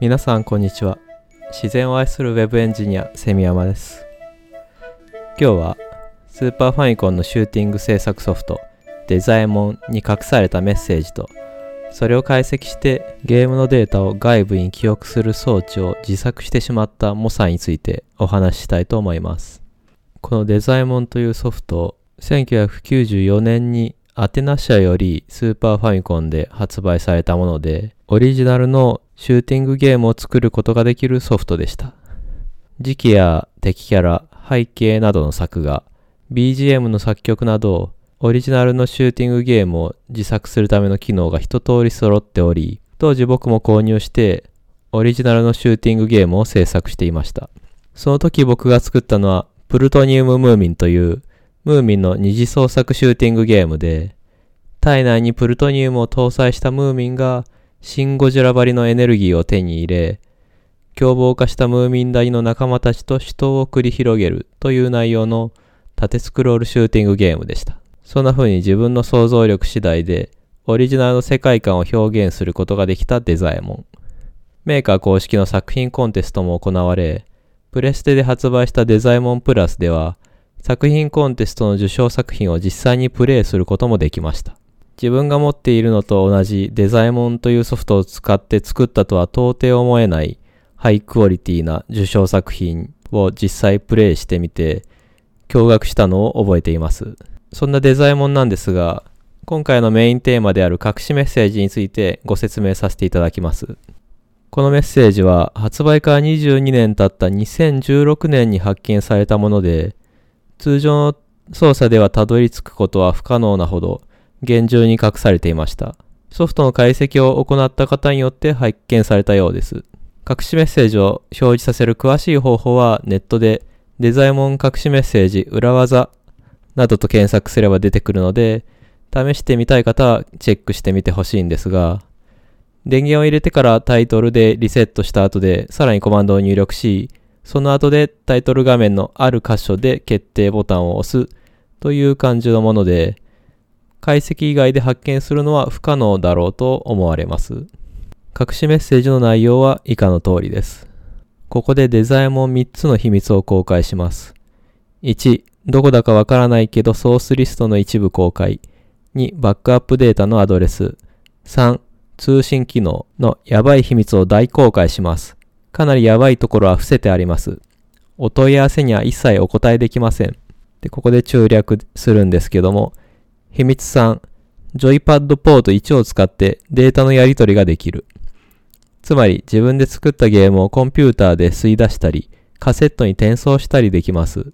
皆さんこんにちは。自然を愛するウェブエンジニアセミヤマです。今日はスーパーファミコンのシューティング制作ソフトデザイモンに隠されたメッセージとそれを解析してゲームのデータを外部に記憶する装置を自作してしまったモサについてお話ししたいと思います。このデザイモンというソフト1994年にアテナ社よりスーパーファミコンで発売されたものでオリジナルのシューティングゲームを作ることができるソフトでした。時期や敵キャラ、背景などの作画、BGM の作曲など、オリジナルのシューティングゲームを自作するための機能が一通り揃っており、当時僕も購入して、オリジナルのシューティングゲームを制作していました。その時僕が作ったのは、プルトニウムムーミンという、ムーミンの二次創作シューティングゲームで、体内にプルトニウムを搭載したムーミンがシン・ゴジラ張りのエネルギーを手に入れ、凶暴化したムーミン大の仲間たちと死闘を繰り広げるという内容の縦スクロールシューティングゲームでした。そんな風に自分の想像力次第でオリジナルの世界観を表現することができたデザイモン。メーカー公式の作品コンテストも行われ、プレステで発売したデザイモンプラスでは、作品コンテストの受賞作品を実際にプレイすることもできました。自分が持っているのと同じデザイモンというソフトを使って作ったとは到底思えないハイクオリティな受賞作品を実際プレイしてみて驚愕したのを覚えています。そんなデザイモンなんですが、今回のメインテーマである隠しメッセージについてご説明させていただきます。このメッセージは発売から22年経った2016年に発見されたもので、通常の操作ではたどり着くことは不可能なほど厳重に隠されていました。ソフトの解析を行った方によって発見されたようです。隠しメッセージを表示させる詳しい方法はネットでデザイモン隠しメッセージ裏技などと検索すれば出てくるので、試してみたい方はチェックしてみてほしいんですが、電源を入れてからタイトルでリセットした後でさらにコマンドを入力し、その後でタイトル画面のある箇所で決定ボタンを押すという感じのもので、解析以外で発見するのは不可能だろうと思われます。隠しメッセージの内容は以下の通りです。ここでデザインも3つの秘密を公開します。1、どこだかわからないけどソースリストの一部公開。2、バックアップデータのアドレス。3、通信機能のやばい秘密を大公開します。かなりやばいところは伏せてあります。お問い合わせには一切お答えできません。で、ここで注略するんですけども、秘密3、ジョイパッドポート1を使ってデータのやり取りができる。つまり自分で作ったゲームをコンピューターで吸い出したり、カセットに転送したりできます。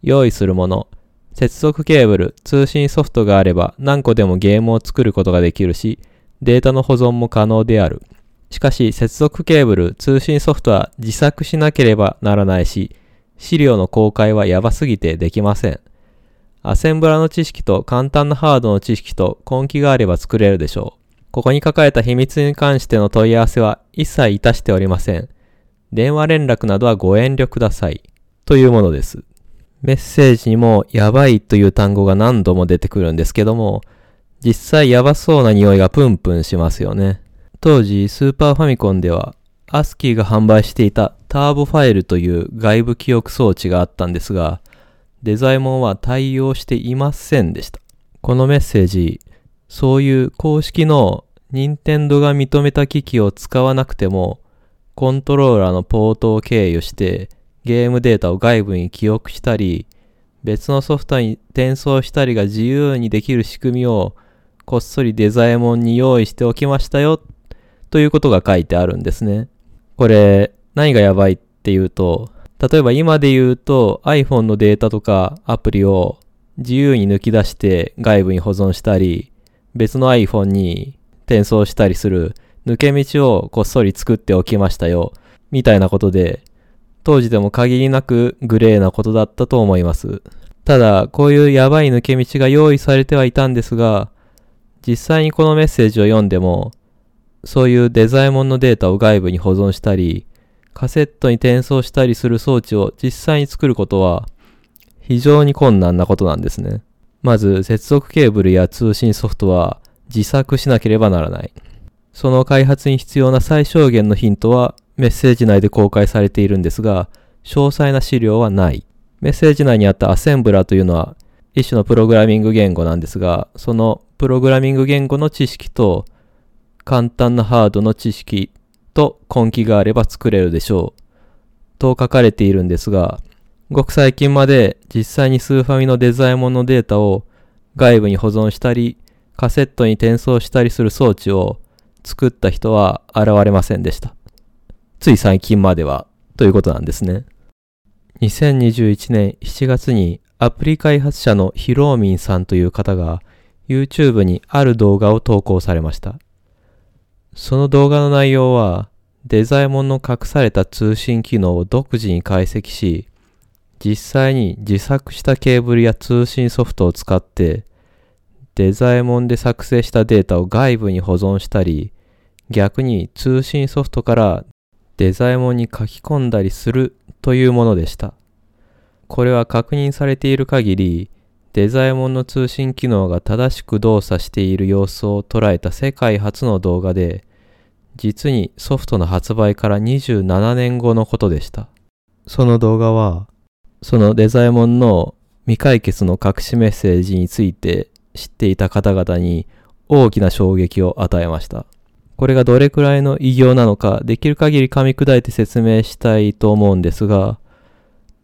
用意するもの、接続ケーブル、通信ソフトがあれば何個でもゲームを作ることができるし、データの保存も可能である。しかし、接続ケーブル、通信ソフトは自作しなければならないし、資料の公開はやばすぎてできません。アセンブラの知識と簡単なハードの知識と根気があれば作れるでしょう。ここに書かれた秘密に関しての問い合わせは一切いたしておりません。電話連絡などはご遠慮ください。というものです。メッセージにもやばいという単語が何度も出てくるんですけども、実際やばそうな匂いがプンプンしますよね。当時スーパーファミコンではアスキーが販売していたターボファイルという外部記憶装置があったんですが、デザイモンは対応していませんでした。このメッセージ、そういう公式の任天堂が認めた機器を使わなくても、コントローラーのポートを経由してゲームデータを外部に記憶したり、別のソフトに転送したりが自由にできる仕組みをこっそりデザイモンに用意しておきましたよということが書いてあるんですね。これ何がやばいっていうと例えば今で言うと iPhone のデータとかアプリを自由に抜き出して外部に保存したり、別の iPhone に転送したりする抜け道をこっそり作っておきましたよ、みたいなことで、当時でも限りなくグレーなことだったと思います。ただ、こういうやばい抜け道が用意されてはいたんですが、実際にこのメッセージを読んでも、そういうデザイモンのデータを外部に保存したり、カセットに転送したりする装置を実際に作ることは非常に困難なことなんですね。まず接続ケーブルや通信ソフトは自作しなければならない。その開発に必要な最小限のヒントはメッセージ内で公開されているんですが、詳細な資料はない。メッセージ内にあったアセンブラというのは一種のプログラミング言語なんですが、そのプログラミング言語の知識と簡単なハードの知識と根気があれば作れるでしょう。と書かれているんですが、ごく最近まで実際にスーファミのデザイモンのデータを外部に保存したり、カセットに転送したりする装置を作った人は現れませんでした。つい最近まではということなんですね。2021年7月にアプリ開発者のヒローミンさんという方が YouTube にある動画を投稿されました。その動画の内容はデザイモンの隠された通信機能を独自に解析し、実際に自作したケーブルや通信ソフトを使ってデザイモンで作成したデータを外部に保存したり、逆に通信ソフトからデザイモンに書き込んだりするというものでした。これは確認されている限り、デザイモンの通信機能が正しく動作している様子を捉えた世界初の動画で、実にソフトの発売から27年後のことでした。その動画は、そのデザイモンの未解決の隠しメッセージについて知っていた方々に大きな衝撃を与えました。これがどれくらいの偉業なのか、できる限り噛み砕いて説明したいと思うんですが、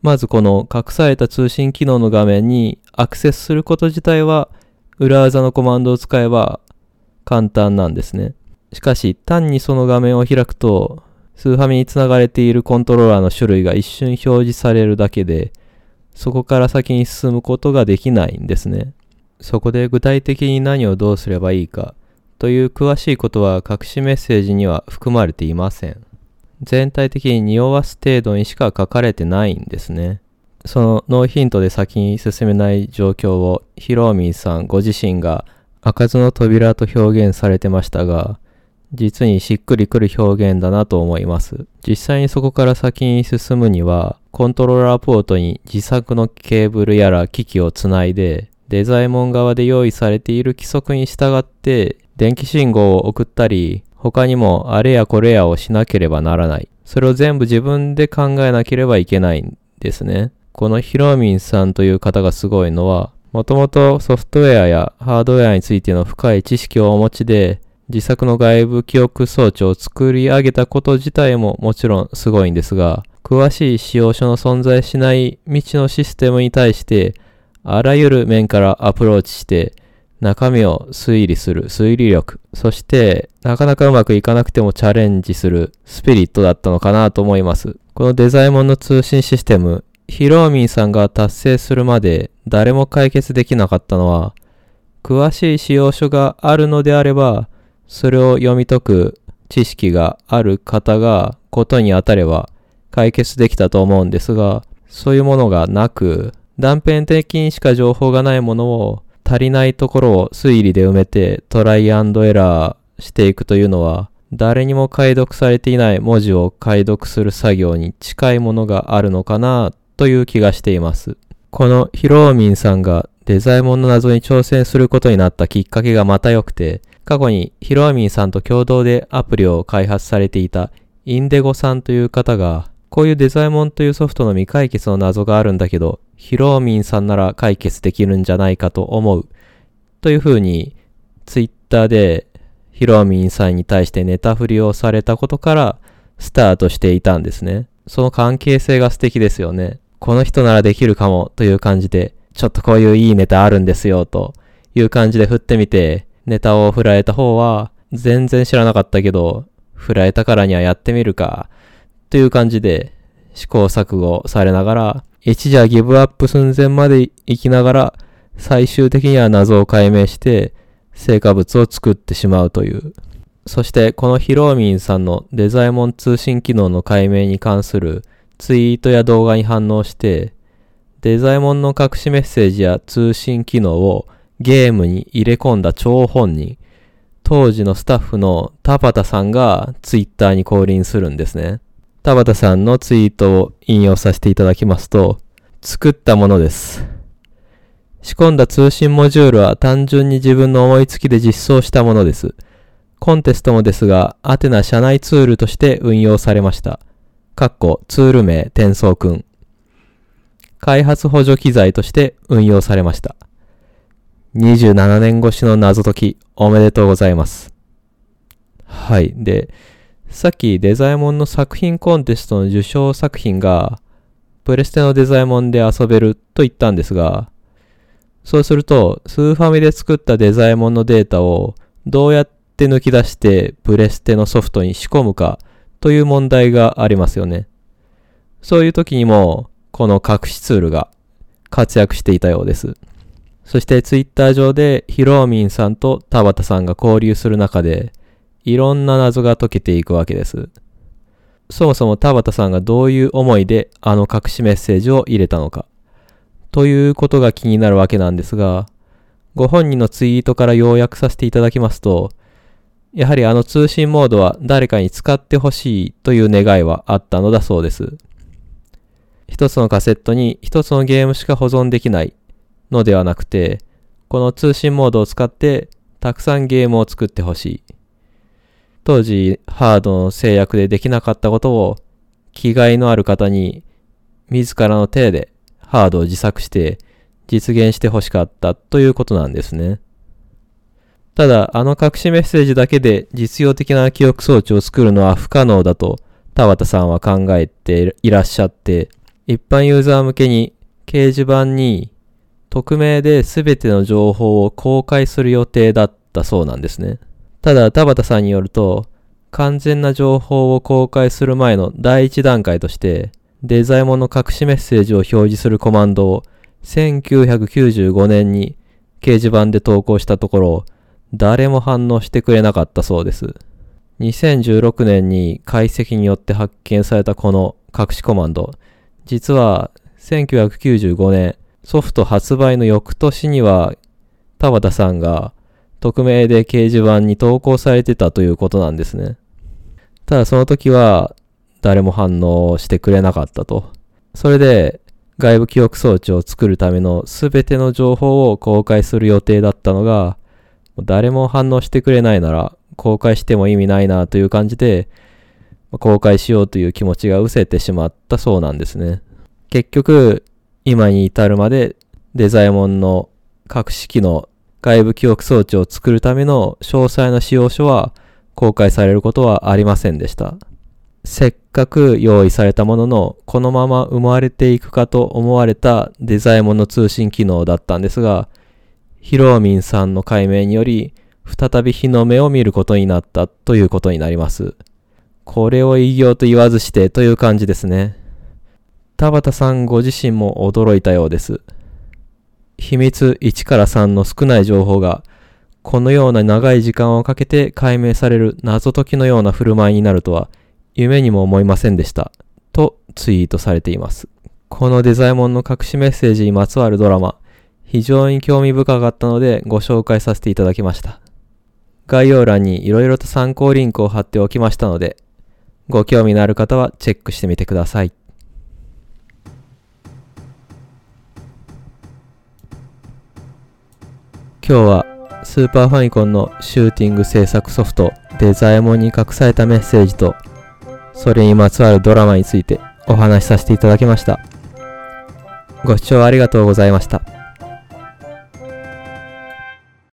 まずこの隠された通信機能の画面にアクセスすること自体は裏技のコマンドを使えば簡単なんですね。しかし単にその画面を開くとスーファミにつながれているコントローラーの種類が一瞬表示されるだけでそこから先に進むことができないんですね。そこで具体的に何をどうすればいいかという詳しいことは隠しメッセージには含まれていません。全体的に匂わす程度にしか書かれてないんですね。そのノーヒントで先に進めない状況をヒローミンさんご自身が開かずの扉と表現されてましたが、実にしっくりくる表現だなと思います。実際にそこから先に進むには、コントローラーポートに自作のケーブルやら機器をつないで、デザイモン側で用意されている規則に従って電気信号を送ったり、他にもあれやこれやをしなければならない。それを全部自分で考えなければいけないんですね。このヒロミンさんという方がすごいのは、もともとソフトウェアやハードウェアについての深い知識をお持ちで、自作の外部記憶装置を作り上げたこと自体ももちろんすごいんですが、詳しい使用書の存在しない未知のシステムに対して、あらゆる面からアプローチして、中身を推理する推理力、そしてなかなかうまくいかなくてもチャレンジするスピリットだったのかなと思います。このデザイモンの通信システム、ヒローミンさんが達成するまで誰も解決できなかったのは、詳しい使用書があるのであれば、それを読み解く知識がある方がことに当たれば解決できたと思うんですが、そういうものがなく、断片的にしか情報がないものを足りないところを推理で埋めてトライアンドエラーしていくというのは、誰にも解読されていない文字を解読する作業に近いものがあるのかなという気がしています。このヒローミンさんがデザイモンの謎に挑戦することになったきっかけがまた良くて、過去にヒローミンさんと共同でアプリを開発されていたインデゴさんという方が、こういうデザイモンというソフトの未解決の謎があるんだけど、ヒロミンさんなら解決できるんじゃないかと思う。というふうに、ツイッターでヒロミンさんに対してネタ振りをされたことからスタートしていたんですね。その関係性が素敵ですよね。この人ならできるかもという感じで、ちょっとこういういいネタあるんですよという感じで振ってみて、ネタを振られた方は全然知らなかったけど、振られたからにはやってみるかという感じで試行錯誤されながら一時はギブアップ寸前まで行きながら、最終的には謎を解明して、成果物を作ってしまうという。そしてこのヒローミンさんのデザイモン通信機能の解明に関するツイートや動画に反応して、デザイモンの隠しメッセージや通信機能をゲームに入れ込んだ張本人、当時のスタッフの田畑さんがツイッターに降臨するんですね。田畑さんのツイートを引用させていただきますと、作ったものです。仕込んだ通信モジュールは単純に自分の思いつきで実装したものです。コンテストもですが、アテナ社内ツールとして運用されました。かっこツール名転送くん。開発補助機材として運用されました。27年越しの謎解き、おめでとうございます。はい。で、さっきデザイモンの作品コンテストの受賞作品が、プレステのデザイモンで遊べると言ったんですが、そうすると、スーファミで作ったデザイモンのデータをどうやって抜き出してプレステのソフトに仕込むかという問題がありますよね。そういう時にも、この隠しツールが活躍していたようです。そしてツイッター上でヒローミンさんと田畑さんが交流する中で、いろんな謎が解けていくわけです。そもそも田畑さんがどういう思いであの隠しメッセージを入れたのか、ということが気になるわけなんですが、ご本人のツイートから要約させていただきますと、やはりあの通信モードは誰かに使ってほしいという願いはあったのだそうです。一つのカセットに一つのゲームしか保存できないのではなくて、この通信モードを使ってたくさんゲームを作ってほしい。当時ハードの制約でできなかったことを気概のある方に自らの手でハードを自作して実現してほしかったということなんですね。ただ、あの隠しメッセージだけで実用的な記憶装置を作るのは不可能だと田畑さんは考えていらっしゃって、一般ユーザー向けに掲示板に匿名で全ての情報を公開する予定だったそうなんですね。ただ、田畑さんによると、完全な情報を公開する前の第一段階として、デザイモンの隠しメッセージを表示するコマンドを1995年に掲示板で投稿したところ、誰も反応してくれなかったそうです。2016年に解析によって発見されたこの隠しコマンド、実は1995年ソフト発売の翌年には田畑さんが匿名で掲示板に投稿されてたということなんですね。ただその時は誰も反応してくれなかったと。それで外部記憶装置を作るための全ての情報を公開する予定だったのが、誰も反応してくれないなら公開しても意味ないなという感じで、公開しようという気持ちが失せてしまったそうなんですね。結局、今に至るまでデザイモンの隠し機能、外部記憶装置を作るための詳細な使用書は公開されることはありませんでした。せっかく用意されたものの、このまま生まれていくかと思われたデザイモンの通信機能だったんですが、ヒロミンさんの解明により、再び日の目を見ることになったということになります。これを異業と言わずしてという感じですね。田畑さんご自身も驚いたようです。秘密1から3の少ない情報が、このような長い時間をかけて解明される謎解きのような振る舞いになるとは、夢にも思いませんでした。とツイートされています。このデザイモンの隠しメッセージにまつわるドラマ、非常に興味深かったのでご紹介させていただきました。概要欄に色々と参考リンクを貼っておきましたので、ご興味のある方はチェックしてみてください。今日はスーパーファミコンのシューティング制作ソフトデザイモンに隠されたメッセージとそれにまつわるドラマについてお話しさせていただきました。ご視聴ありがとうございました。